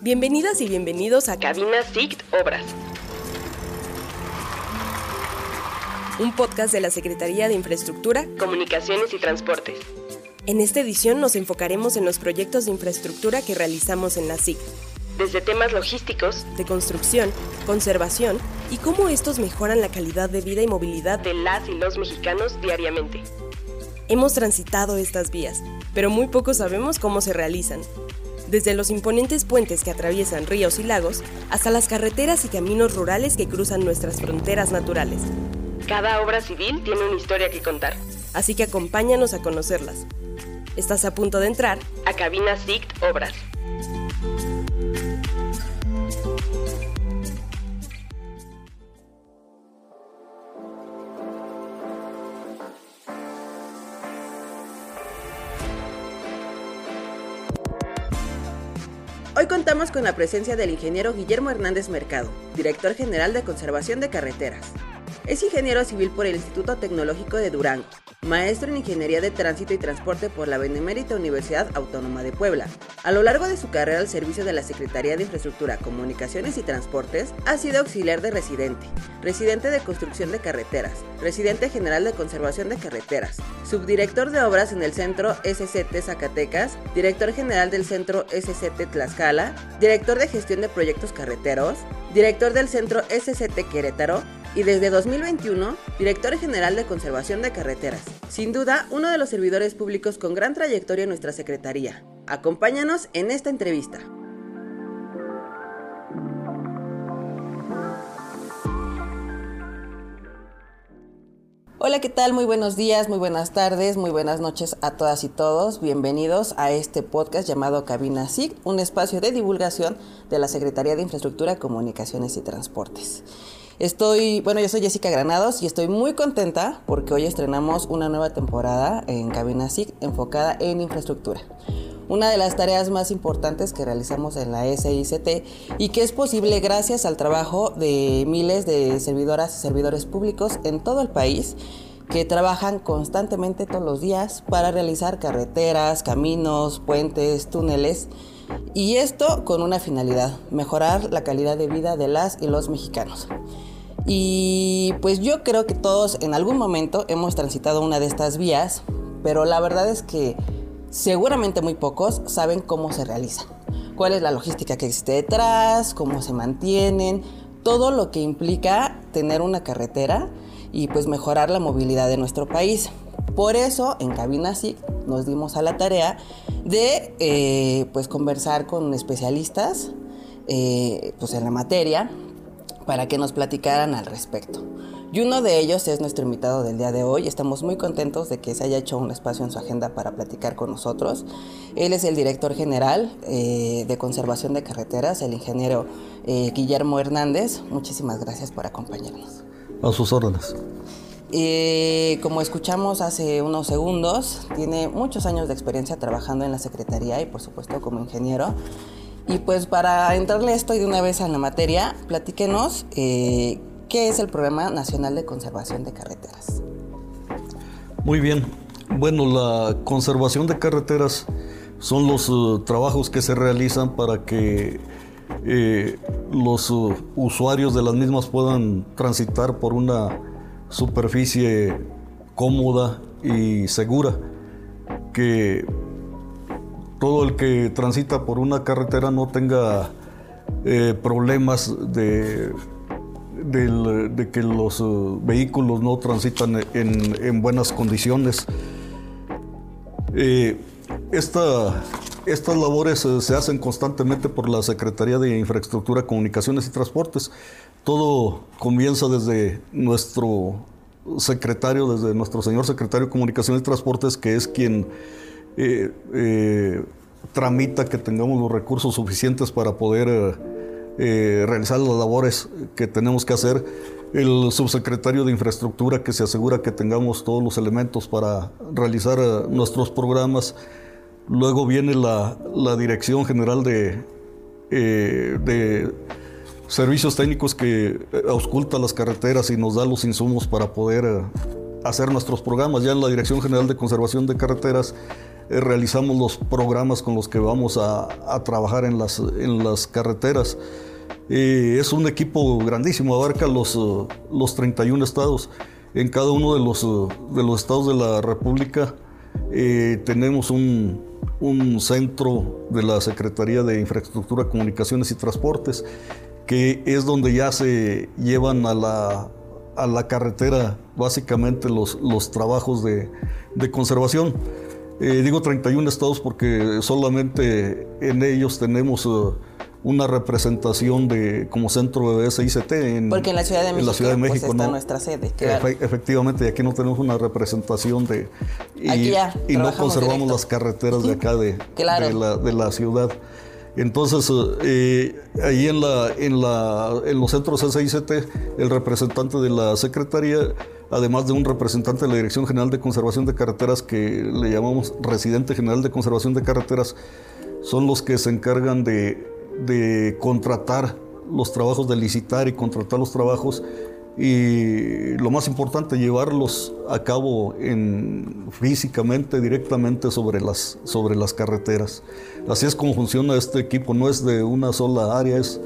Bienvenidas y bienvenidos a Cabina SICT Obras. Un podcast de la Secretaría de Infraestructura, Comunicaciones y Transportes. En esta edición nos enfocaremos en los proyectos de infraestructura que realizamos en la SIC. Desde temas logísticos, de construcción, conservación y cómo estos mejoran la calidad de vida y movilidad de las y los mexicanos diariamente. Hemos transitado estas vías, pero muy poco sabemos cómo se realizan. Desde los imponentes puentes que atraviesan ríos y lagos hasta las carreteras y caminos rurales que cruzan nuestras fronteras naturales. Cada obra civil tiene una historia que contar, así que acompáñanos a conocerlas. Estás a punto de entrar a Cabina SICT Obras. Con la presencia del ingeniero Guillermo Hernández Mercado, director general de Conservación de Carreteras. Es ingeniero civil por el Instituto Tecnológico de Durango, maestro en Ingeniería de Tránsito y Transporte por la Benemérita Universidad Autónoma de Puebla. A lo largo de su carrera al servicio de la Secretaría de Infraestructura, Comunicaciones y Transportes, ha sido auxiliar de residente, residente de construcción de carreteras, residente general de conservación de carreteras, subdirector de obras en el Centro SCT Zacatecas, director general del Centro SCT Tlaxcala, director de gestión de proyectos carreteros, director del Centro SCT Querétaro, y desde 2021, director general de Conservación de Carreteras. Sin duda, uno de los servidores públicos con gran trayectoria en nuestra Secretaría. Acompáñanos en esta entrevista. Hola, ¿qué tal? Muy buenos días, muy buenas tardes, muy buenas noches a todas y todos. Bienvenidos a este podcast llamado Cabina SIG, un espacio de divulgación de la Secretaría de Infraestructura, Comunicaciones y Transportes. Estoy, bueno, yo soy Jessica Granados y estoy muy contenta porque hoy estrenamos una nueva temporada en Cabina SIC enfocada en infraestructura. Una de las tareas más importantes que realizamos en la SICT y que es posible gracias al trabajo de miles de servidoras y servidores públicos en todo el país que trabajan constantemente todos los días para realizar carreteras, caminos, puentes, túneles. Y esto con una finalidad, mejorar la calidad de vida de las y los mexicanos. Y pues yo creo que todos en algún momento hemos transitado una de estas vías, pero la verdad es que seguramente muy pocos saben cómo se realiza, cuál es la logística que existe detrás, cómo se mantienen, todo lo que implica tener una carretera y pues mejorar la movilidad de nuestro país. Por eso en Cabina SIC nos dimos a la tarea de eh, pues conversar con especialistas eh, pues en la materia para que nos platicaran al respecto. Y uno de ellos es nuestro invitado del día de hoy. Estamos muy contentos de que se haya hecho un espacio en su agenda para platicar con nosotros. Él es el director general eh, de conservación de carreteras, el ingeniero eh, Guillermo Hernández. Muchísimas gracias por acompañarnos. A sus órdenes. Eh, como escuchamos hace unos segundos, tiene muchos años de experiencia trabajando en la Secretaría y por supuesto como ingeniero. Y pues para entrarle esto de una vez a la materia, platíquenos eh, qué es el Programa Nacional de Conservación de Carreteras. Muy bien. Bueno, la conservación de carreteras son los uh, trabajos que se realizan para que eh, los usuarios de las mismas puedan transitar por una superficie cómoda y segura que todo el que transita por una carretera no tenga eh, problemas de, que los eh, vehículos no transitan en, buenas condiciones. Eh, estas labores se hacen constantemente por la Secretaría de Infraestructura, Comunicaciones y Transportes. Todo comienza desde nuestro secretario, desde nuestro señor secretario de Comunicaciones y Transportes, que es quien eh, eh, tramita que tengamos los recursos suficientes para poder eh, realizar las labores que tenemos que hacer. El subsecretario de Infraestructura que se asegura que tengamos todos los elementos para realizar nuestros programas. Luego viene la, Dirección General de, de Servicios Técnicos que ausculta las carreteras y nos da los insumos para poder hacer nuestros programas. Ya en la Dirección General de Conservación de Carreteras realizamos los programas con los que vamos a, trabajar en las, en las carreteras. es un equipo grandísimo, abarca los, los 31 estados. En cada uno de los, de los estados de la República tenemos un, un centro de la Secretaría de Infraestructura, Comunicaciones y Transportes, que es donde ya se llevan a la, a la carretera básicamente los, los trabajos de, de conservación. Eh, digo 31 estados porque solamente en ellos tenemos... Uh, una representación de como centro de SICT en, Porque en la Ciudad de México, la Ciudad de pues, México está nuestra sede. efectivamente, y aquí no tenemos una representación de... Y, y no conservamos las carreteras de acá de, de, la, ciudad. Entonces, eh, ahí en, la, en, la, en los centros SICT, el representante de la Secretaría, además de un representante de la Dirección General de Conservación de Carreteras, que le llamamos residente general de conservación de carreteras, son los que se encargan de contratar los trabajos, de licitar y contratar los trabajos y lo más importante, llevarlos a cabo en, físicamente, directamente sobre las, sobre las carreteras. Así es como funciona este equipo, no es de una sola área, es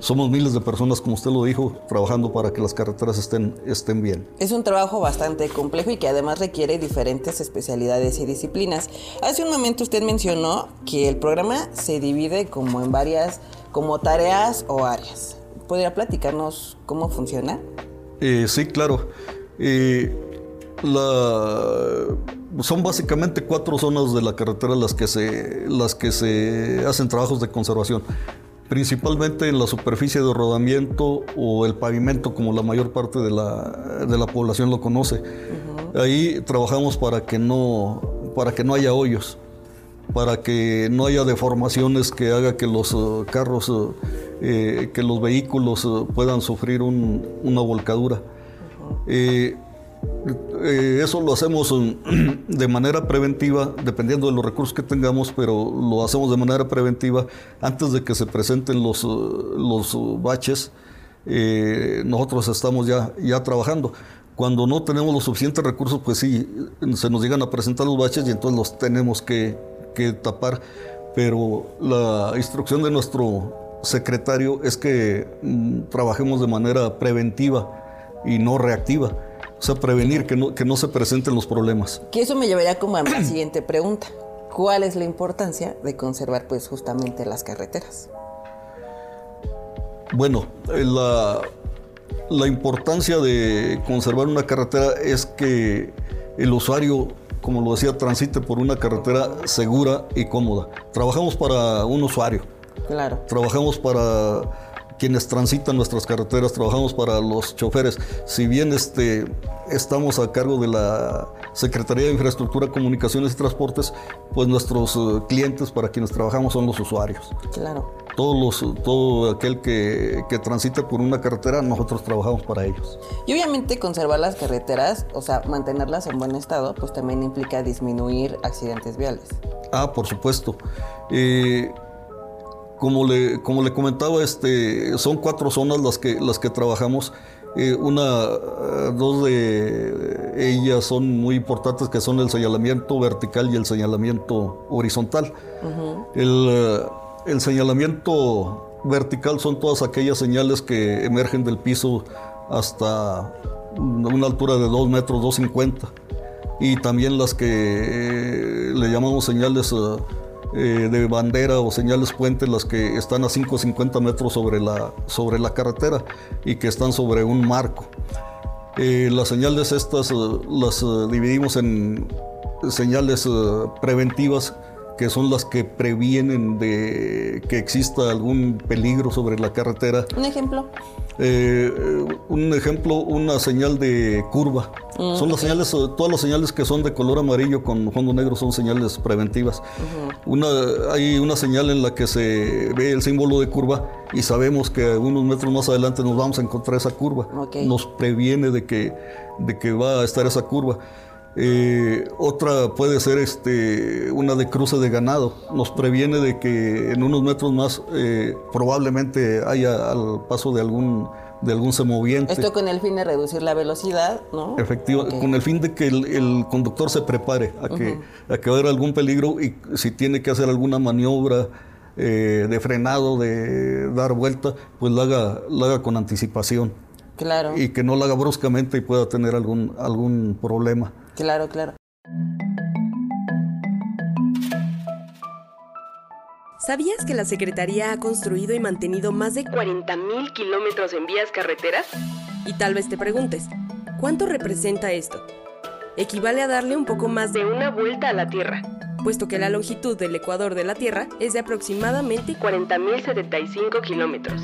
somos miles de personas, como usted lo dijo, trabajando para que las carreteras estén, estén bien. Es un trabajo bastante complejo y que además requiere diferentes especialidades y disciplinas. Hace un momento usted mencionó que el programa se divide como en varias, como tareas o áreas. ¿Podría platicarnos cómo funciona? Eh, sí, claro. Eh, son básicamente cuatro zonas de la carretera las que se, las que se hacen trabajos de conservación principalmente en la superficie de rodamiento o el pavimento, como la mayor parte de la, población lo conoce. Ahí trabajamos para que, no, para que no haya hoyos, para que no haya deformaciones que haga que los eh, carros, eh, que los vehículos eh, puedan sufrir una volcadura. Eh, eso lo hacemos de manera preventiva, dependiendo de los recursos que tengamos, pero lo hacemos de manera preventiva antes de que se presenten los, los baches. Eh, nosotros estamos ya, ya trabajando. Cuando no tenemos los suficientes recursos, pues sí, se nos llegan a presentar los baches y entonces los tenemos que, que tapar. Pero la instrucción de nuestro secretario es que mm, trabajemos de manera preventiva y no reactiva o sea, prevenir que no, que no se presenten los problemas. Que eso me llevaría como a la siguiente pregunta. ¿Cuál es la importancia de conservar pues justamente las carreteras? Bueno, eh, la, la importancia de conservar una carretera es que el usuario, como lo decía, transite por una carretera segura y cómoda. Trabajamos para un usuario. Claro. Trabajamos para quienes transitan nuestras carreteras, trabajamos para los choferes. Si bien este, estamos a cargo de la Secretaría de Infraestructura, Comunicaciones y Transportes, pues nuestros eh, clientes para quienes trabajamos son los usuarios. Claro. Todos los, todo aquel que, que transite por una carretera, nosotros trabajamos para ellos. Y obviamente conservar las carreteras, o sea, mantenerlas en buen estado, pues también implica disminuir accidentes viales. Ah, por supuesto. Eh, como le, como le comentaba, este, son cuatro zonas las que, las que trabajamos. Eh, una, eh, dos de ellas son muy importantes, que son el señalamiento vertical y el señalamiento horizontal. el, el, señalamiento vertical son todas aquellas señales que emergen del piso hasta una altura de 2 metros, 2,50. Y también las que eh, le llamamos señales eh, de bandera o señales puentes las que están a 550 metros sobre la, sobre la carretera y que están sobre un marco. Eh, las señales estas eh, las dividimos en señales preventivas que son las que previenen de que exista algún peligro sobre la carretera. ¿Un ejemplo? Eh, un ejemplo, una señal de curva. Mm, son las señales, todas las señales que son de color amarillo con fondo negro son señales preventivas. una, hay una señal en la que se ve el símbolo de curva y sabemos que unos metros más adelante nos vamos a encontrar esa curva. Nos previene de que, de que va a estar esa curva. Eh, otra puede ser este, una de cruce de ganado. Nos previene de que en unos metros más eh, probablemente haya al paso de algún de algún semoviente. Esto con el fin de reducir la velocidad, ¿no? Efectivo, con el fin de que el, conductor se prepare a que, a que va a haber algún peligro y si tiene que hacer alguna maniobra eh, de frenado, de dar vuelta, pues la haga, la haga con anticipación. Claro. Y que no la haga bruscamente y pueda tener algún, algún problema. Claro, claro. ¿Sabías que la Secretaría ha construido y mantenido más de 40.000 kilómetros en vías carreteras? Y tal vez te preguntes, ¿cuánto representa esto? Equivale a darle un poco más de una vuelta a la Tierra, puesto que la longitud del ecuador de la Tierra es de aproximadamente 40.075 kilómetros.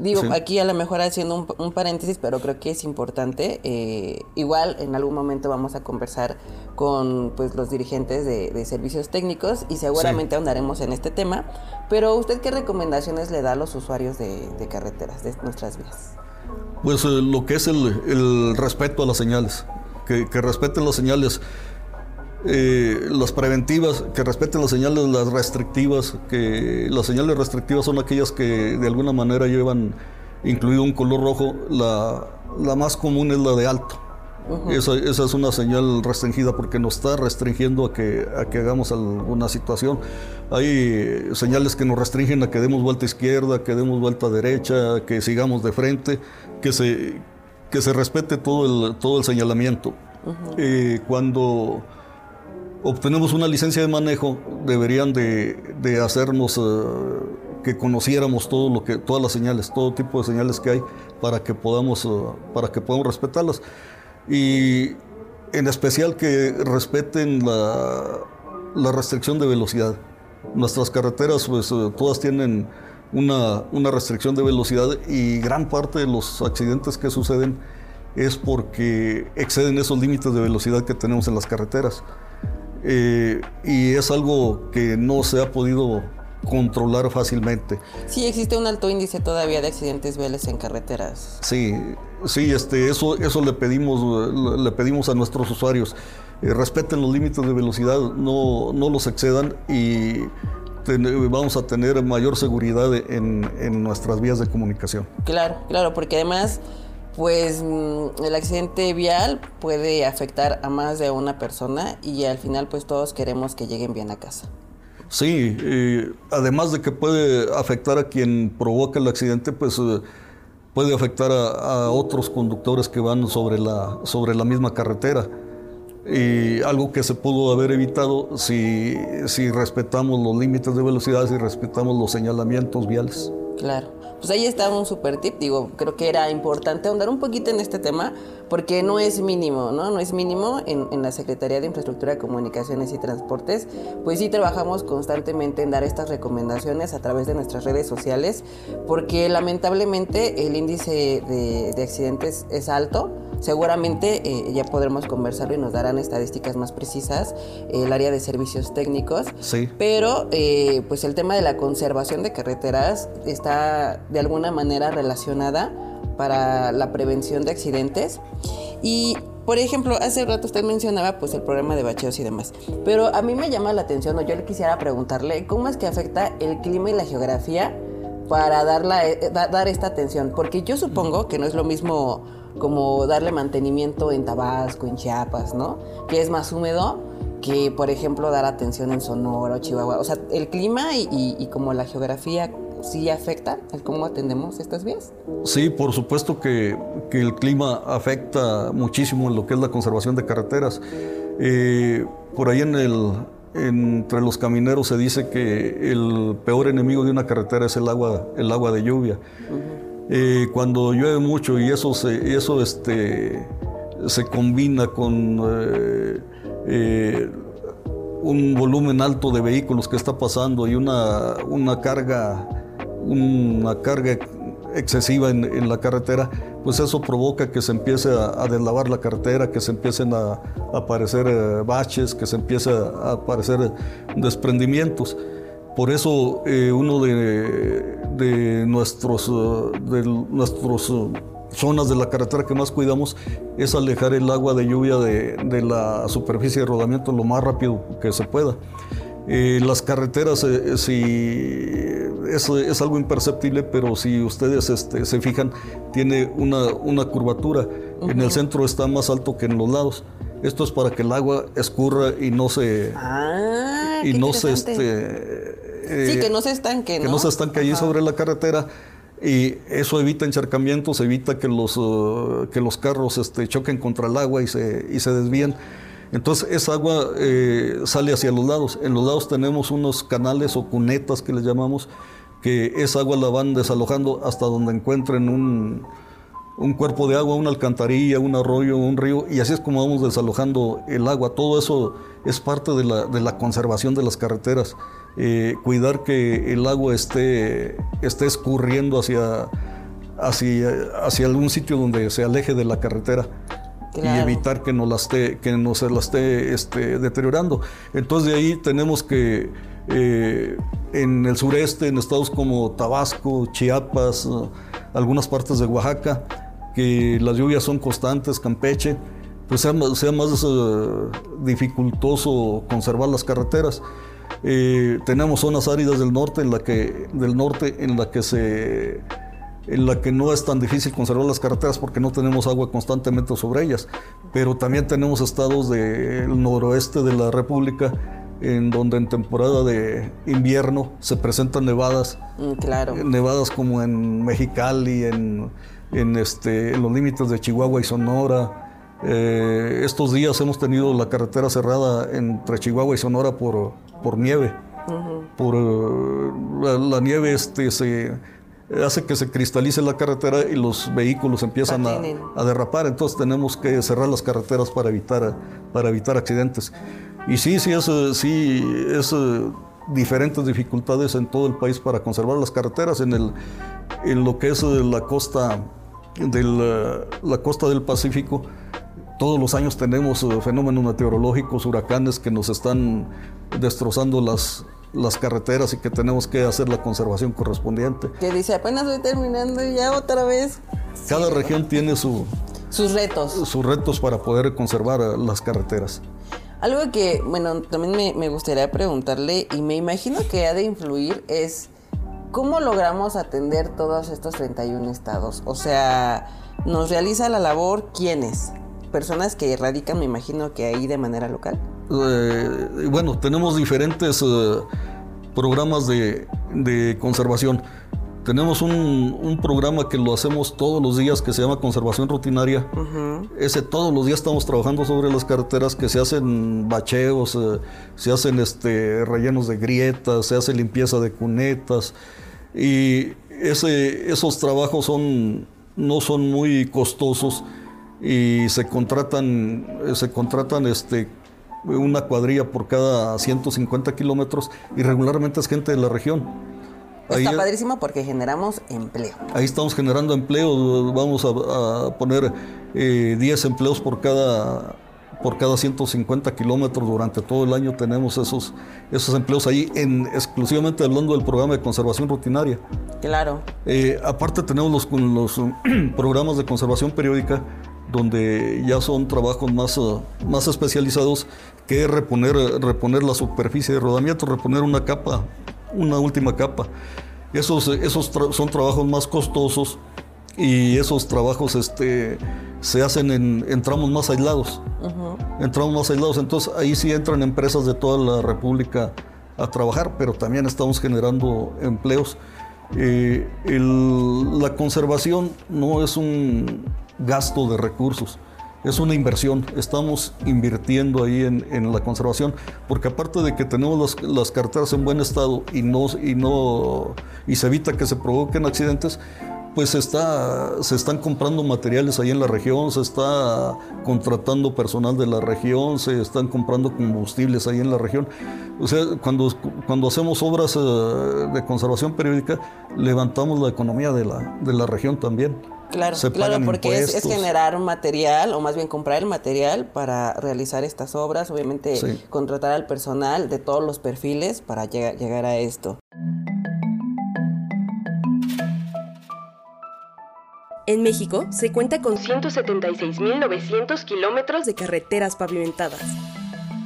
Digo, aquí a lo mejor haciendo un, paréntesis, pero creo que es importante. Eh, igual en algún momento vamos a conversar con pues, los dirigentes de, servicios técnicos y seguramente ahondaremos en este tema. Pero usted qué recomendaciones le da a los usuarios de, carreteras, de nuestras vías? Pues eh, lo que es el, respeto a las señales, que, que respeten las señales. Eh, las preventivas, que respeten las señales, las restrictivas, que las señales restrictivas son aquellas que de alguna manera llevan incluido un color rojo, la, más común es la de alto. esa, es una señal restringida porque nos está restringiendo a que, a que hagamos alguna situación. Hay señales que nos restringen a que demos vuelta izquierda, que demos vuelta derecha, que sigamos de frente, que se, que se respete todo el, todo el señalamiento. Eh, cuando obtenemos una licencia de manejo, deberían de, hacernos eh, que conociéramos todo lo que, todas las señales, todo tipo de señales que hay para que podamos, eh, para que podamos respetarlas. Y en especial que respeten la, restricción de velocidad. Nuestras carreteras, pues eh, todas tienen una, una restricción de velocidad y gran parte de los accidentes que suceden es porque exceden esos límites de velocidad que tenemos en las carreteras. Eh, y es algo que no se ha podido controlar fácilmente. Sí, existe un alto índice todavía de accidentes viales en carreteras. Sí, sí, este, eso, eso le pedimos, le pedimos a nuestros usuarios. Eh, respeten los límites de velocidad, no, no los excedan y vamos a tener mayor seguridad en, en nuestras vías de comunicación. Claro, claro, porque además pues mm, el accidente vial puede afectar a más de una persona y al final pues todos queremos que lleguen bien a casa. Sí, además de que puede afectar a quien provoca el accidente, pues eh, puede afectar a, otros conductores que van sobre la, sobre la misma carretera. Y algo que se pudo haber evitado si, si respetamos los límites de velocidad, si respetamos los señalamientos viales. Claro pues ahí está un super tip. Digo, creo que era importante ahondar un poquito en este tema porque no es mínimo, ¿no? No es mínimo en, en, la Secretaría de Infraestructura, Comunicaciones y Transportes. Pues sí trabajamos constantemente en dar estas recomendaciones a través de nuestras redes sociales porque lamentablemente el índice de, de accidentes es alto Seguramente eh, ya podremos conversarlo y nos darán estadísticas más precisas eh, el área de servicios técnicos. Sí. Pero eh, pues el tema de la conservación de carreteras está de alguna manera relacionada para la prevención de accidentes. Y por ejemplo, hace rato usted mencionaba pues el programa de bacheos y demás, pero a mí me llama la atención o yo le quisiera preguntarle cómo es que afecta el clima y la geografía para dar, dar esta atención, porque yo supongo que no es lo mismo como darle mantenimiento en Tabasco, en Chiapas, ¿no? Que es más húmedo que, por ejemplo, dar atención en Sonora o Chihuahua. O sea, el clima y, como la geografía sí afectan el cómo atendemos estas vías. Sí, por supuesto que, el clima afecta muchísimo en lo que es la conservación de carreteras. Eh, por ahí en el, entre los camineros se dice que el peor enemigo de una carretera es el agua, el agua de lluvia. Eh, cuando llueve mucho y eso se, eso este, se combina con eh, eh, un volumen alto de vehículos que está pasando y una, una carga, una carga excesiva en, la carretera, pues eso provoca que se empiece a, deslavar la carretera, que se empiecen a, aparecer baches, que se empiece a aparecer desprendimientos. Por eso eh, uno de, nuestros, eh, de nuestros eh, zonas de la carretera que más cuidamos es alejar el agua de lluvia de, la superficie de rodamiento lo más rápido que se pueda. Eh, las carreteras, eh, es, es, algo imperceptible, pero si ustedes este, se fijan, tiene una, una curvatura. En el centro está más alto que en los lados. Esto es para que el agua escurra y no se... Ah, y no se este, sí, que no se estanque, ¿no? Que no se estanque allí sobre la carretera y eso evita encharcamientos, evita que los, uh, que los carros este, choquen contra el agua y se, y se desvíen. Entonces esa agua eh, sale hacia los lados. En los lados tenemos unos canales o cunetas que les llamamos, que esa agua la van desalojando hasta donde encuentren un, un cuerpo de agua, una alcantarilla, un arroyo, un río, y así es como vamos desalojando el agua. Todo eso es parte de la, de la conservación de las carreteras. Eh, cuidar que el agua esté, esté escurriendo hacia, hacia, hacia algún sitio donde se aleje de la carretera. y evitar que no, la esté, que no se la esté este, deteriorando. Entonces de ahí tenemos que eh, en el sureste, en estados como Tabasco, Chiapas, algunas partes de Oaxaca, que las lluvias son constantes, Campeche, pues sea, sea más dificultoso conservar las carreteras. Eh, tenemos zonas áridas del norte en la que, del norte en la que se en la que no es tan difícil conservar las carreteras porque no tenemos agua constantemente sobre ellas. Pero también tenemos estados del noroeste de la República en donde en temporada de invierno se presentan nevadas. Mm, claro. Nevadas como en Mexicali, en, en, este, en los límites de Chihuahua y Sonora. Eh, estos días hemos tenido la carretera cerrada entre Chihuahua y Sonora por, por nieve. Por eh, la, nieve este, se hace que se cristalice la carretera y los vehículos empiezan a, derrapar. Entonces tenemos que cerrar las carreteras para evitar, para evitar accidentes. Y sí, sí, es, sí, es eh, diferentes dificultades en todo el país para conservar las carreteras. En, el, en lo que es la costa del, la costa del Pacífico, todos los años tenemos eh, fenómenos meteorológicos, huracanes que nos están destrozando las, las carreteras y que tenemos que hacer la conservación correspondiente. Que dice, apenas voy terminando y ya otra vez. Cada región tiene su, sus retos. Sus retos para poder conservar eh, las carreteras. Algo que, bueno, también me, me gustaría preguntarle y me imagino que ha de influir es cómo logramos atender todos estos 31 estados. O sea, ¿nos realiza la labor quiénes? Personas que radican, me imagino que ahí de manera local. Eh, bueno, tenemos diferentes eh, programas de, conservación. Tenemos un, programa que lo hacemos todos los días que se llama conservación rutinaria. Ese todos los días estamos trabajando sobre las carreteras que se hacen bacheos, eh, se hacen este, rellenos de grietas, se hace limpieza de cunetas. Y ese, esos trabajos son, no son muy costosos y se contratan, se contratan este, una cuadrilla por cada 150 kilómetros y regularmente es gente de la región. Está padrísimo porque generamos empleo. Ahí estamos generando empleo, vamos a, poner 10 eh, empleos por cada por cada 150 kilómetros durante todo el año tenemos esos, esos empleos ahí, en, exclusivamente hablando del programa de conservación rutinaria. Claro. Eh, aparte tenemos los, los programas de conservación periódica donde ya son trabajos más, eh, más especializados que reponer, reponer la superficie de rodamiento, reponer una capa, una última capa. Esos, esos son trabajos más costosos y esos trabajos este, se hacen en, tramos más aislados. En tramos más aislados. Entonces ahí sí entran empresas de toda la República a trabajar, pero también estamos generando empleos. Eh, la conservación no es un, gasto de recursos. Es una inversión, estamos invirtiendo ahí en, la conservación, porque aparte de que tenemos las, carteras en buen estado y, no, y, no, y se evita que se provoquen accidentes, pues está, se están comprando materiales ahí en la región, se está contratando personal de la región, se están comprando combustibles ahí en la región. O sea, cuando, cuando hacemos obras eh, de conservación periódica, levantamos la economía de la, de la región también. Claro, claro, porque es, generar material, o más bien comprar el material para realizar estas obras, obviamente contratar al personal de todos los perfiles para llegar, llegar a esto. En México se cuenta con 176.900 kilómetros de carreteras pavimentadas.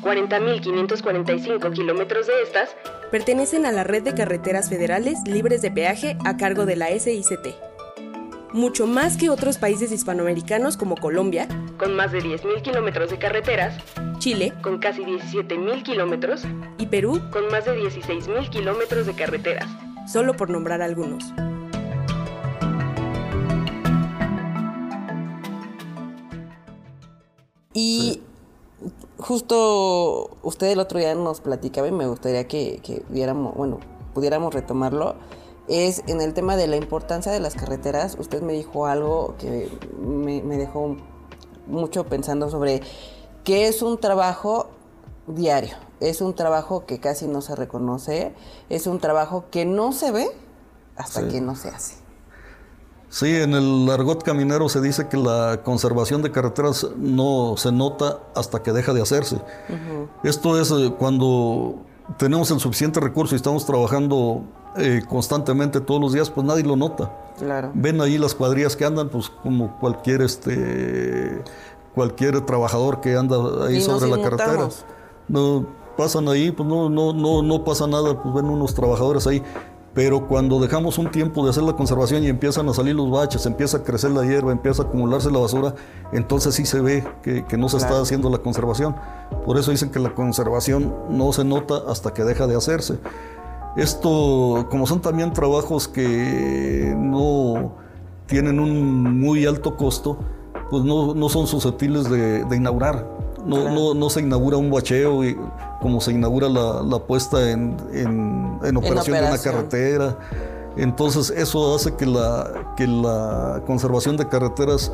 40.545 kilómetros de estas pertenecen a la red de carreteras federales libres de peaje a cargo de la SICT. Mucho más que otros países hispanoamericanos como Colombia, con más de 10.000 kilómetros de carreteras, Chile, con casi 17.000 kilómetros, y Perú, con más de 16.000 kilómetros de carreteras, solo por nombrar algunos. Y justo usted el otro día nos platicaba y me gustaría que, que viéramos, bueno, pudiéramos retomarlo, es en el tema de la importancia de las carreteras. Usted me dijo algo que me, me dejó mucho pensando sobre que es un trabajo diario, es un trabajo que casi no se reconoce, es un trabajo que no se ve hasta Sí. que no se hace. Sí, en el argot caminero se dice que la conservación de carreteras no se nota hasta que deja de hacerse. Esto es eh, cuando tenemos el suficiente recurso y estamos trabajando eh, constantemente todos los días, pues nadie lo nota. Claro. Ven ahí las cuadrillas que andan, pues como cualquier este cualquier trabajador que anda ahí Y sobre la carretera. No pasan ahí, pues no, no, no, no pasa nada, pues ven unos trabajadores ahí. Pero cuando dejamos un tiempo de hacer la conservación y empiezan a salir los baches, empieza a crecer la hierba, empieza a acumularse la basura, entonces sí se ve que, que no se está haciendo la conservación. Por eso dicen que la conservación no se nota hasta que deja de hacerse. Esto, como son también trabajos que no tienen un muy alto costo, pues no, no son susceptibles de, de inaugurar. No, Claro. no, no se inaugura un bacheo y- como se inaugura la, la puesta en, en- en operación de una carretera. Entonces eso hace que la, que la conservación de carreteras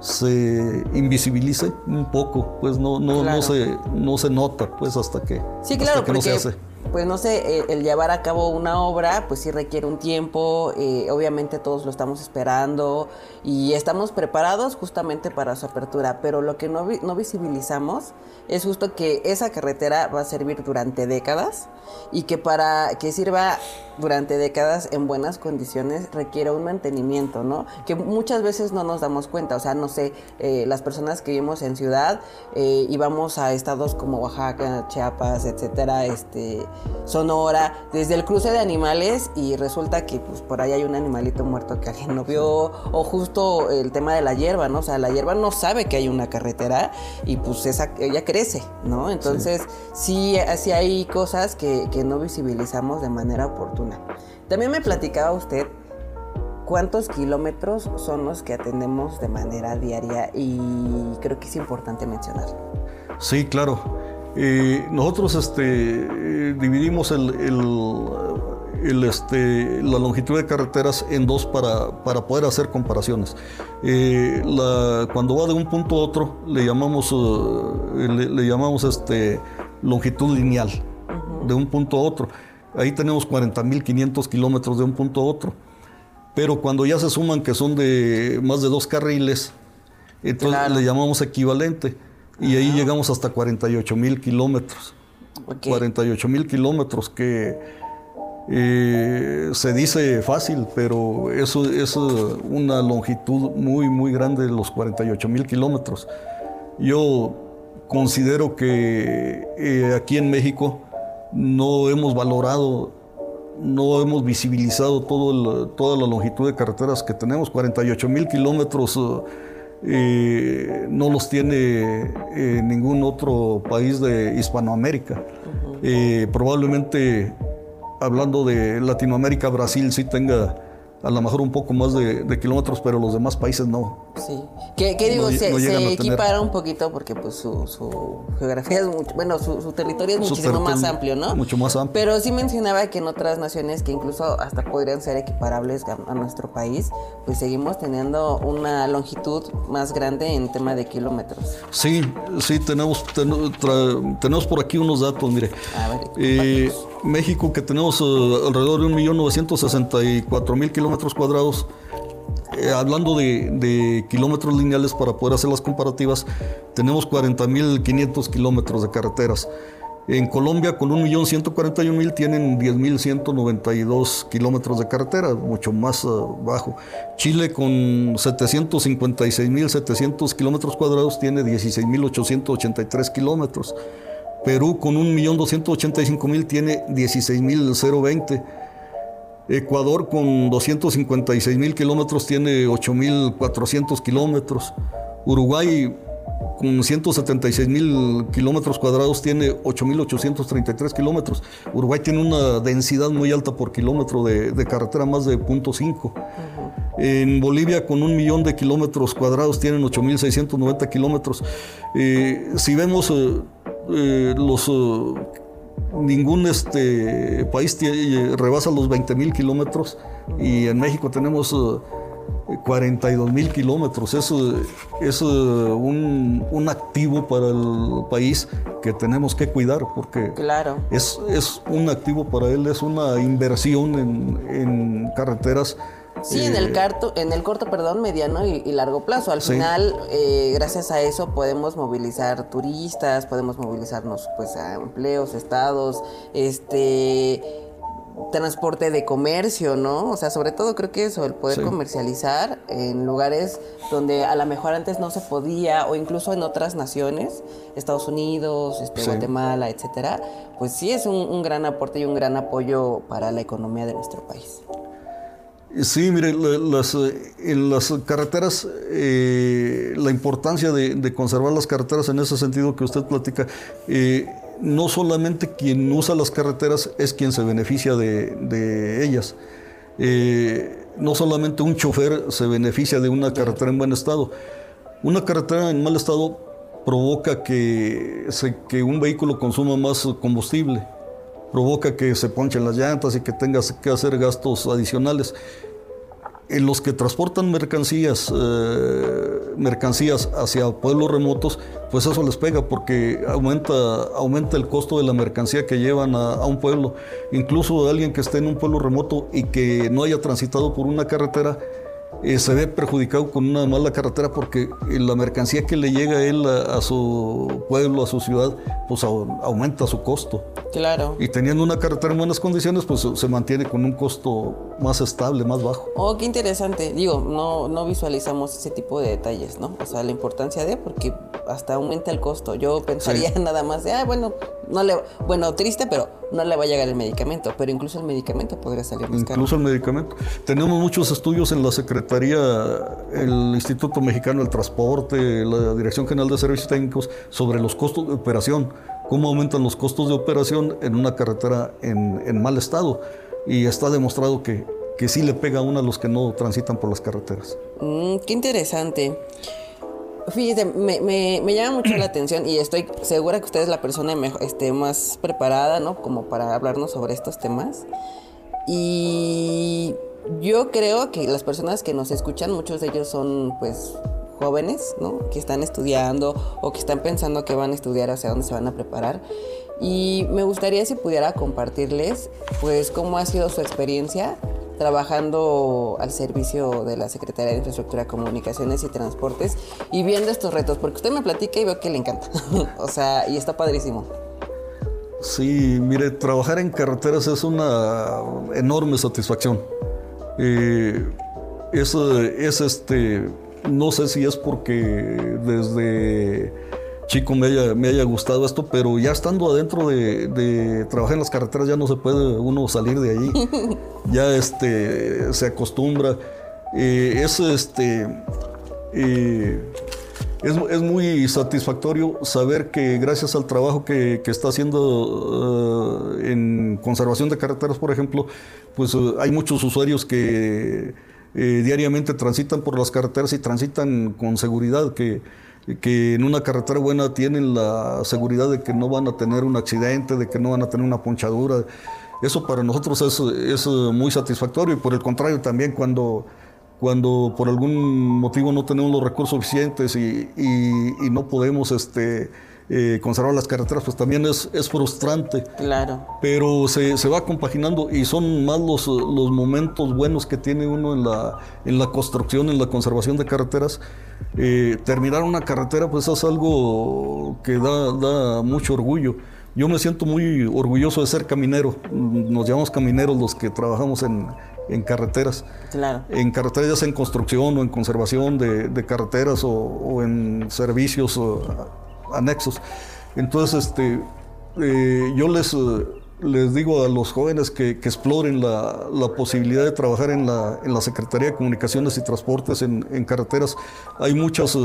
se invisibilice un poco, pues no, no, Claro. no, se, no se nota pues hasta que, Sí, hasta claro, que no se hace. Pues no sé, eh, el llevar a cabo una obra, pues sí requiere un tiempo, eh, obviamente todos lo estamos esperando y estamos preparados justamente para su apertura, pero lo que no, vi- no visibilizamos es justo que esa carretera va a servir durante décadas y que para que sirva durante décadas en buenas condiciones requiere un mantenimiento, ¿no? Que muchas veces no nos damos cuenta, o sea, no sé, eh, las personas que vivimos en ciudad eh, y vamos a estados como Oaxaca, Chiapas, etcétera, este, Sonora, desde el cruce de animales y resulta que pues por ahí hay un animalito muerto que alguien no vio o justo el tema de la hierba, ¿no? O sea, la hierba no sabe que hay una carretera y pues esa, ella crece, ¿no? Entonces sí, sí hay cosas que, que no visibilizamos de manera oportuna. También me platicaba usted cuántos kilómetros son los que atendemos de manera diaria y creo que es importante mencionarlo. Sí, claro. Eh, nosotros este, eh, dividimos el, el- el, este, la longitud de carreteras en dos para, para poder hacer comparaciones. Eh, la- cuando va de un punto a otro le llamamos, le, le llamamos este, longitud lineal, de un punto a otro. Ahí tenemos 40.500 kilómetros de un punto a otro. Pero cuando ya se suman que son de más de dos carriles, entonces Claro. le llamamos equivalente. Y ahí llegamos hasta 48 mil kilómetros. Ok. 48 mil kilómetros que eh, se dice fácil, pero eso es eh, una longitud muy, muy grande de los 48 mil kilómetros. Yo considero que eh, aquí en México no hemos valorado, no hemos visibilizado todo el- toda la longitud de carreteras que tenemos. 48 mil kilómetros eh, eh, no los tiene eh, ningún otro país de Hispanoamérica. Eh, probablemente, hablando de Latinoamérica, Brasil sí tenga a lo mejor un poco más de, de kilómetros, pero los demás países no. Sí. ¿Qué, qué digo? No se no equipara un poquito porque pues su, su geografía es mucho, bueno, su, su territorio es Su muchísimo más amplio, ¿no? mucho más amplio. Pero sí mencionaba que en otras naciones que incluso hasta podrían ser equiparables a, a nuestro país, pues seguimos teniendo una longitud más grande en tema de kilómetros. Sí, sí, tenemos, ten- tra- tenemos por aquí unos datos, mire. A ver, Eh, México, que tenemos eh, alrededor de 1.964.000 kilómetros cuadrados, eh, hablando de, kilómetros lineales para poder hacer las comparativas, tenemos 40.500 kilómetros de carreteras. En Colombia, con 1.141.000, tienen 10.192 kilómetros de carretera, mucho más eh, bajo. Chile, con 756.700 kilómetros cuadrados, tiene 16.883 kilómetros. Perú con 1.285.000 tiene 16.020. Ecuador con 256.000 kilómetros tiene 8.400 kilómetros. Uruguay con 176 mil kilómetros cuadrados tiene 8.833 kilómetros. Uruguay tiene una densidad muy alta por kilómetro de, carretera, más de 0.5. En Bolivia con un millón de kilómetros cuadrados tienen 8.690 kilómetros. Eh, si vemos eh, eh, los ningún este país rebasa los 20 mil kilómetros y en México tenemos 42 mil kilómetros. Eso es un, activo para el país que tenemos que cuidar porque claro. es, es un activo para él, es una inversión en, carreteras. Sí, en el, eh, en el corto, perdón, mediano y, largo plazo. Al final, eh, gracias a eso podemos movilizar turistas, podemos movilizarnos pues a empleos, estados, este transporte de comercio, ¿no? O sea, sobre todo creo que eso, el poder comercializar en lugares donde a lo mejor antes no se podía, o incluso en otras naciones, Estados Unidos, este, Guatemala, etcétera, pues sí es un, gran aporte y un gran apoyo para la economía de nuestro país. Sí, mire, las, en las carreteras, eh, la importancia de, conservar las carreteras en ese sentido que usted platica, eh, no solamente quien usa las carreteras es quien se beneficia de, ellas. Eh, no solamente un chofer se beneficia de una carretera en buen estado. Una carretera en mal estado provoca que, que un vehículo consuma más combustible, provoca que se ponchen las llantas y que tengas que hacer gastos adicionales en los que transportan mercancías, eh, mercancías hacia pueblos remotos, pues eso les pega porque aumenta, aumenta el costo de la mercancía que llevan a, a, un pueblo. Incluso alguien que esté en un pueblo remoto y que no haya transitado por una carretera, eh, se ve perjudicado con una mala carretera porque eh, la mercancía que le llega a él a, su pueblo, a su ciudad, pues aumenta su costo. Claro. Y teniendo una carretera en buenas condiciones, pues se mantiene con un costo más estable, más bajo. Oh, qué interesante. Digo, no, no visualizamos ese tipo de detalles, ¿no? O sea, la importancia de, porque hasta aumenta el costo. Yo pensaría nada más de, ah, bueno, no le, bueno, triste, pero no le va a llegar el medicamento, pero incluso el medicamento podría salir más Incluso el medicamento. Tenemos muchos estudios en la Secretaría, el Instituto Mexicano del Transporte, la Dirección General de Servicios Técnicos sobre los costos de operación, cómo aumentan los costos de operación en una carretera en, mal estado. Y está demostrado que, que sí le pega a uno a los que no transitan por las carreteras. Mm, qué interesante. Fíjate, me, me, llama mucho la atención y estoy segura que usted es la persona este, más preparada, ¿no? Como para hablarnos sobre estos temas. Y yo creo que las personas que nos escuchan, muchos de ellos son, pues, jóvenes, ¿no? Que están estudiando o que están pensando que van a estudiar, hacia dónde se van a preparar. Y me gustaría si pudiera compartirles, pues, cómo ha sido su experiencia trabajando al servicio de la Secretaría de Infraestructura, Comunicaciones y Transportes y viendo estos retos, porque usted me platica y veo que le encanta, o sea, y está padrísimo. Sí, mire, trabajar en carreteras es una enorme satisfacción. Eh, es, es este, no sé si es porque desde chico me haya, me haya gustado esto, pero ya estando adentro de, trabajar en las carreteras ya no se puede uno salir de allí. ya este, se acostumbra. Eh, es, este, eh, es, muy satisfactorio saber que gracias al trabajo que, está haciendo eh, en conservación de carreteras, por ejemplo, pues hay muchos usuarios que diariamente transitan por las carreteras y transitan con seguridad, que que en una carretera buena tienen la seguridad de que no van a tener un accidente, de que no van a tener una ponchadura. Eso para nosotros es, es muy satisfactorio y por el contrario también cuando, cuando por algún motivo no tenemos los recursos suficientes y, y, no podemos este, eh, conservar las carreteras, pues también es, es frustrante. Claro. Pero se, se, va compaginando y son más los, los momentos buenos que tiene uno en la, en la construcción, en la conservación de carreteras eh, terminar una carretera pues es algo que da, mucho orgullo. Yo me siento muy orgulloso de ser caminero. Nos llamamos camineros los que trabajamos en, carreteras. Claro. En carreteras, ya sea en construcción o en conservación de, carreteras o, en servicios anexos. Entonces, este, yo les, les digo a los jóvenes que, exploren la, posibilidad de trabajar en la, en la Secretaría de Comunicaciones y Transportes en, carreteras. Hay muchas,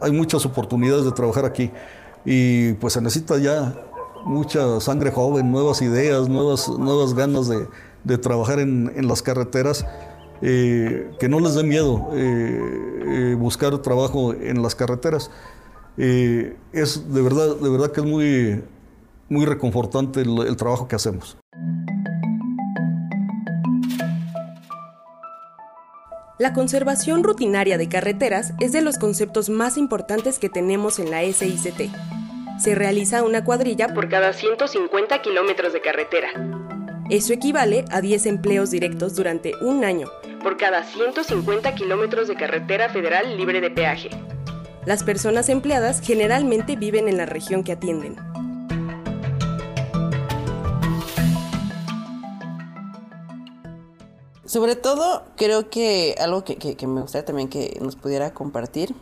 hay muchas oportunidades de trabajar aquí y pues se necesita ya mucha sangre joven, nuevas ideas, nuevas, nuevas ganas de, trabajar en, las carreteras. Eh, que no les dé miedo eh, eh, buscar trabajo en las carreteras. Es de verdad, de verdad que es muy, muy reconfortante el, trabajo que hacemos. La conservación rutinaria de carreteras es de los conceptos más importantes que tenemos en la SICT. Se realiza una cuadrilla por cada 150 kilómetros de carretera. Eso equivale a 10 empleos directos durante un año por cada 150 kilómetros de carretera federal libre de peaje. Las personas empleadas generalmente viven en la región que atienden. Sobre todo, creo que algo que, me gustaría también que nos pudiera compartir.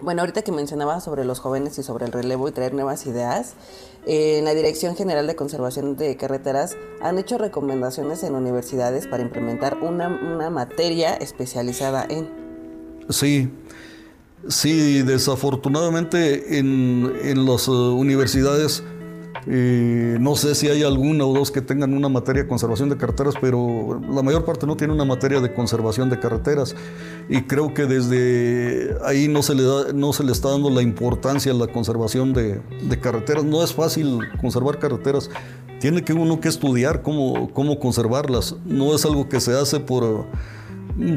Bueno, ahorita que mencionaba sobre los jóvenes y sobre el relevo y traer nuevas ideas, en la Dirección General de Conservación de Carreteras han hecho recomendaciones en universidades para implementar una, materia especializada en. Sí, sí, desafortunadamente en, en las uh, universidades no sé si hay alguna o dos que tengan una materia de conservación de carreteras, pero la mayor parte no tiene una materia de conservación de carreteras. Y creo que desde ahí no se le, da, no se le está dando la importancia a la conservación de, carreteras. No es fácil conservar carreteras. Tiene que uno que estudiar cómo, cómo conservarlas. No es algo que se hace por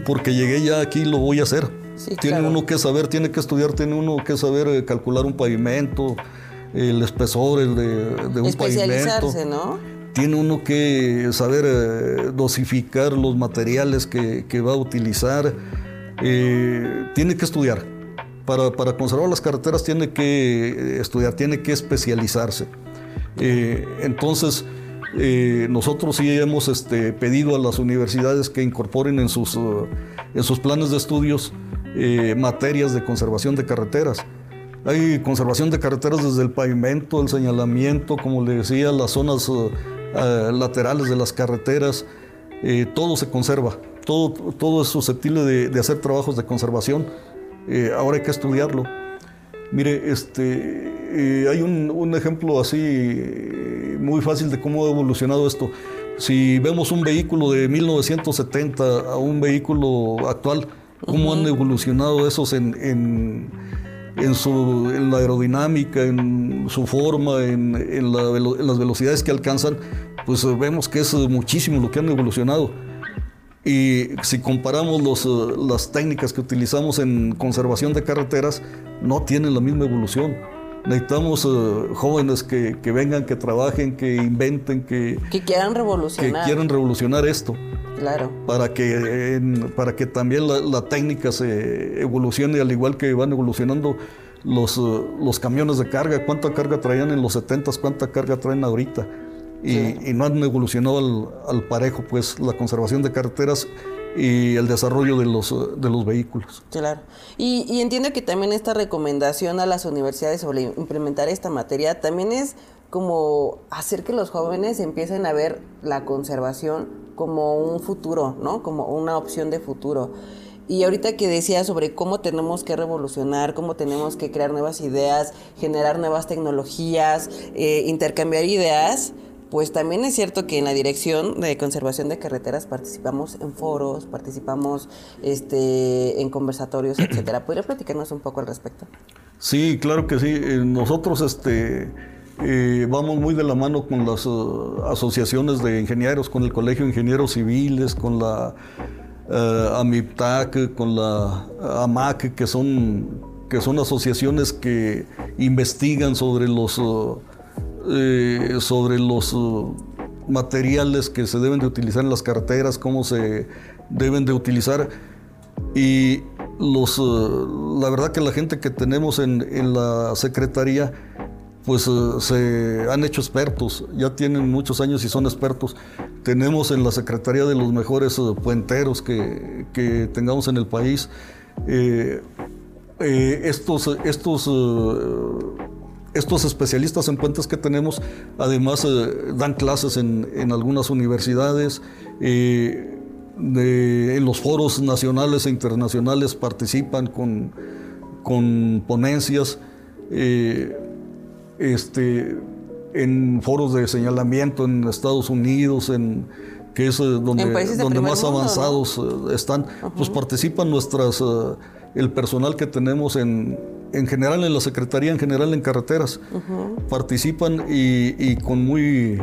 porque llegué ya aquí lo voy a hacer. Tiene uno que saber, tiene que estudiar, tiene uno que saber eh, calcular un pavimento, el espesor el de, un pavimento. ¿no? Tiene uno que saber eh, dosificar los materiales que, va a utilizar. Eh, tiene que estudiar. Para, conservar las carreteras tiene que estudiar, tiene que especializarse. entonces, nosotros sí hemos este, pedido a las universidades que incorporen en sus, en sus planes de estudios materias de conservación de carreteras. Hay conservación de carreteras desde el pavimento, el señalamiento, como le decía, las zonas eh, eh, laterales de las carreteras, eh, todo se conserva, todo, todo es susceptible de, hacer trabajos de conservación. ahora hay que estudiarlo. Mire, este, hay un, un, ejemplo así muy fácil de cómo ha evolucionado esto. Si vemos un vehículo de 1970 a un vehículo actual, cómo han evolucionado esos en en, su, la aerodinámica, en su forma, en, las velocidades que alcanzan, pues eh, vemos que es muchísimo lo que han evolucionado. Y si comparamos los, eh, las técnicas que utilizamos en conservación de carreteras, no tienen la misma evolución. Necesitamos eh, jóvenes que, vengan, que trabajen, que inventen, que, que quieran revolucionar. Que quieran revolucionar esto. Claro. Para que, para que también la, técnica se evolucione al igual que van evolucionando los, eh, los camiones de carga. ¿Cuánta carga traían en los 70 ¿Cuánta carga traen ahorita? Y, no han evolucionado al, al, parejo, pues, la conservación de carreteras y el desarrollo de los, de los vehículos. Claro. Y, y, entiendo que también esta recomendación a las universidades sobre implementar esta materia también es como hacer que los jóvenes empiecen a ver la conservación como un futuro, ¿no? Como una opción de futuro. Y ahorita que decía sobre cómo tenemos que revolucionar, cómo tenemos que crear nuevas ideas, generar nuevas tecnologías, eh, intercambiar ideas, pues también es cierto que en la Dirección de Conservación de Carreteras participamos en foros, participamos este, en conversatorios, etcétera. ¿Podría platicarnos un poco al respecto? Sí, claro que sí. Eh, nosotros este, eh, vamos muy de la mano con las uh, asociaciones de ingenieros, con el Colegio de Ingenieros Civiles, con la uh, AMIPTAC, con la AMAC, que son, que son asociaciones que investigan sobre los uh, eh, sobre los uh, materiales que se deben de utilizar en las carreteras, cómo se deben de utilizar. Y los, uh, la verdad que la gente que tenemos en, la Secretaría, pues se han hecho expertos, ya tienen muchos años y son expertos. Tenemos en la Secretaría de los mejores puenteros que, que, tengamos en el país. Eh, eh, estos estos estos especialistas en puentes que tenemos, además eh, dan clases en, algunas universidades, eh, en los foros nacionales e internacionales participan con, con ponencias, eh, este, en foros de señalamiento en Estados Unidos, en que es donde, donde más avanzados están, pues participan nuestras el personal que tenemos en, en general en la Secretaría, en general en carreteras. Participan y, con muy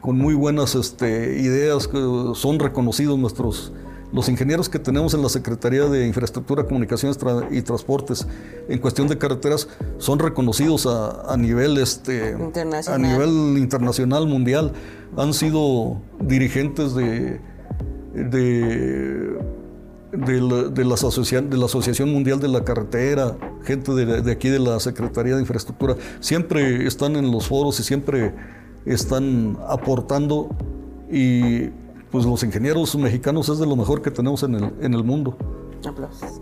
con muy buenas este, ideas, son reconocidos nuestros, los ingenieros que tenemos en la Secretaría de Infraestructura, Comunicaciones y Transportes en cuestión de carreteras son reconocidos a, nivel este a nivel internacional mundial. Han sido dirigentes de, de de la, de la, Asociación Mundial de la Carretera, gente de, aquí de la Secretaría de Infraestructura, siempre están en los foros y siempre están aportando y pues los ingenieros mexicanos es de lo mejor que tenemos en el, en el mundo. Aplausos.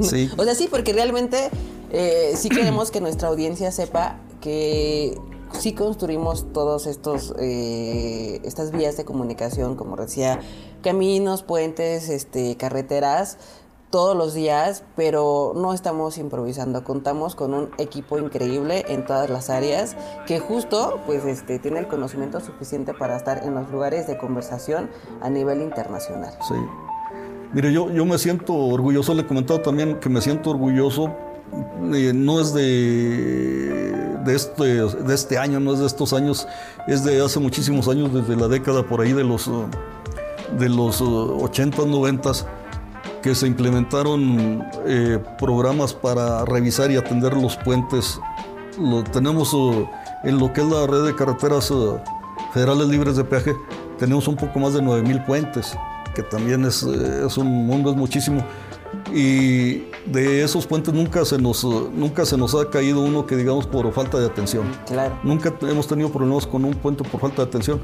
Sí. o sea, sí, porque realmente eh, sí queremos que nuestra audiencia sepa que sí construimos todos estos eh, estas vías de comunicación, como decía, caminos, puentes, este, carreteras todos los días, pero no estamos improvisando, contamos con un equipo increíble en todas las áreas que justo pues este tiene el conocimiento suficiente para estar en los lugares de conversación a nivel internacional. Sí. Mire, yo, yo me siento orgulloso, le he comentado también que me siento orgulloso, eh, no es de de este, de este año, no es de estos años, es de hace muchísimos años, desde la década por ahí de los, de los 80, 90, que se implementaron eh, programas para revisar y atender los puentes. Lo, tenemos eh, en lo que es la red de carreteras eh, federales libres de peaje, tenemos un poco más de 9.000 puentes, que también es, es un mundo, es muchísimo y de esos puentes nunca se nos nunca se nos ha caído uno que digamos por falta de atención. Claro. Nunca hemos tenido problemas con un puente por falta de atención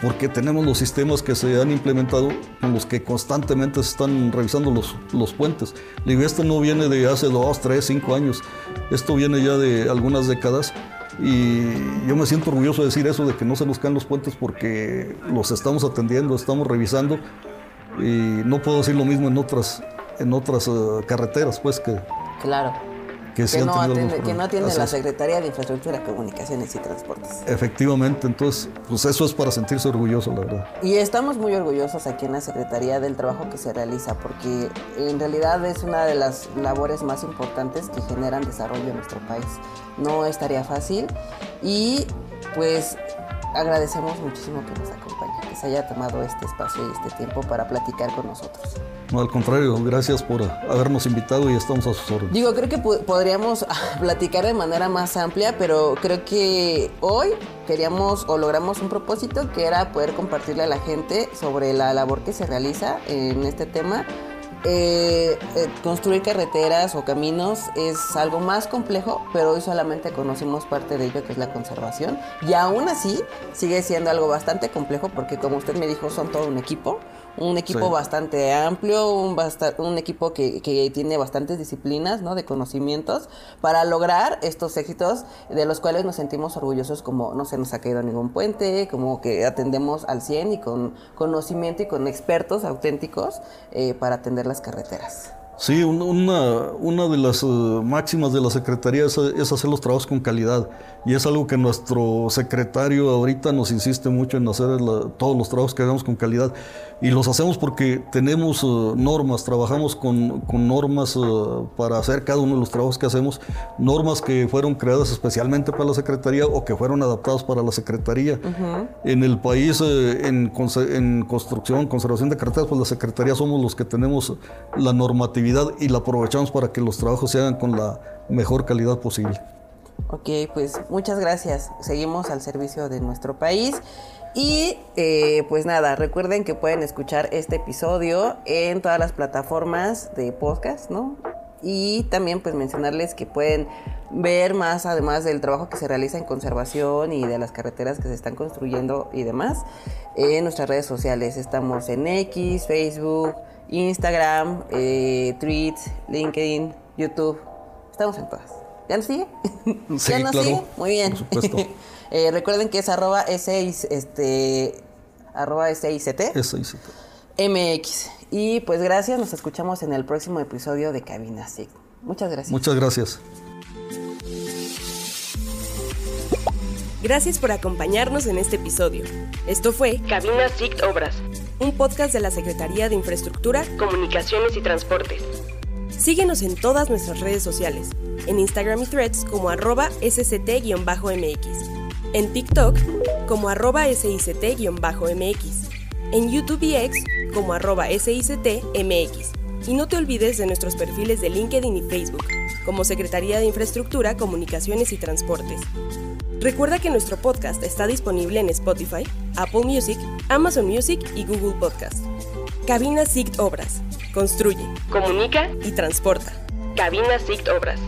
porque tenemos los sistemas que se han implementado con los que constantemente se están revisando los, los puentes. Y esto no viene de hace dos, tres, cinco años, esto viene ya de algunas décadas y yo me siento orgulloso de decir eso, de que no se nos caen los puentes porque los estamos atendiendo, estamos revisando y no puedo decir lo mismo en otras en otras eh, carreteras, pues que... Claro. Que, no atiende, que, no atiende, la Secretaría de Infraestructura, Comunicaciones y Transportes. Efectivamente, entonces, pues eso es para sentirse orgulloso, la verdad. Y estamos muy orgullosos aquí en la Secretaría del trabajo que se realiza, porque en realidad es una de las labores más importantes que generan desarrollo en nuestro país. No estaría fácil y pues agradecemos muchísimo que nos acompañe, que se haya tomado este espacio y este tiempo para platicar con nosotros. No, al contrario, gracias por habernos invitado y estamos a sus órdenes. Digo, creo que podríamos platicar de manera más amplia, pero creo que hoy queríamos o logramos un propósito que era poder compartirle a la gente sobre la labor que se realiza en este tema eh, eh, construir carreteras o caminos es algo más complejo, pero hoy solamente conocemos parte de ello, que es la conservación. Y aún así sigue siendo algo bastante complejo porque, como usted me dijo, son todo un equipo un equipo bastante amplio, un, un equipo que, que, tiene bastantes disciplinas, ¿no? De conocimientos para lograr estos éxitos de los cuales nos sentimos orgullosos como no se nos ha caído ningún puente, como que atendemos al 100 y con conocimiento y con expertos auténticos eh, para atender las carreteras. Sí, una, una de las eh, máximas de la Secretaría es, hacer los trabajos con calidad. Y es algo que nuestro secretario ahorita nos insiste mucho en hacer todos los trabajos que hagamos con calidad. Y los hacemos porque tenemos eh, normas, trabajamos con, normas uh, para hacer cada uno de los trabajos que hacemos, normas que fueron creadas especialmente para la Secretaría o que fueron adaptadas para la Secretaría. En el país, en, en construcción, conservación de carreteras, pues la Secretaría somos los que tenemos la normatividad y la aprovechamos para que los trabajos se hagan con la mejor calidad posible. Ok, pues muchas gracias. Seguimos al servicio de nuestro país. Y eh, pues nada, recuerden que pueden escuchar este episodio en todas las plataformas de podcast, ¿no? Y también pues mencionarles que pueden ver más además del trabajo que se realiza en conservación y de las carreteras que se están construyendo y demás en nuestras redes sociales. Estamos en X, Facebook, Instagram, eh, Tweets, LinkedIn, YouTube. Estamos en todas. ¿Ya nos sigue? Sí, ¿Ya nos claro. sigue? Muy bien. Por supuesto. Eh, recuerden que es arroba S6, este, arroba SICT. Hice. MX. Y pues gracias, nos escuchamos en el próximo episodio de Cabina SIG. Muchas gracias. Muchas gracias. Gracias por acompañarnos en este episodio. Esto fue Cabina SICT Obras, un podcast de la Secretaría de Infraestructura, Comunicaciones y Transportes. Síguenos en todas nuestras redes sociales, en Instagram y Threads como arroba sct-mx, en TikTok como arroba sict-mx, en YouTube y X como arroba sict-mx. Y no te olvides de nuestros perfiles de LinkedIn y Facebook, como Secretaría de Infraestructura, Comunicaciones y Transportes. Recuerda que nuestro podcast está disponible en Spotify, Apple Music, Amazon Music y Google Podcast. Cabina SICT Obras. Construye, comunica y transporta. Cabina SICT Obras.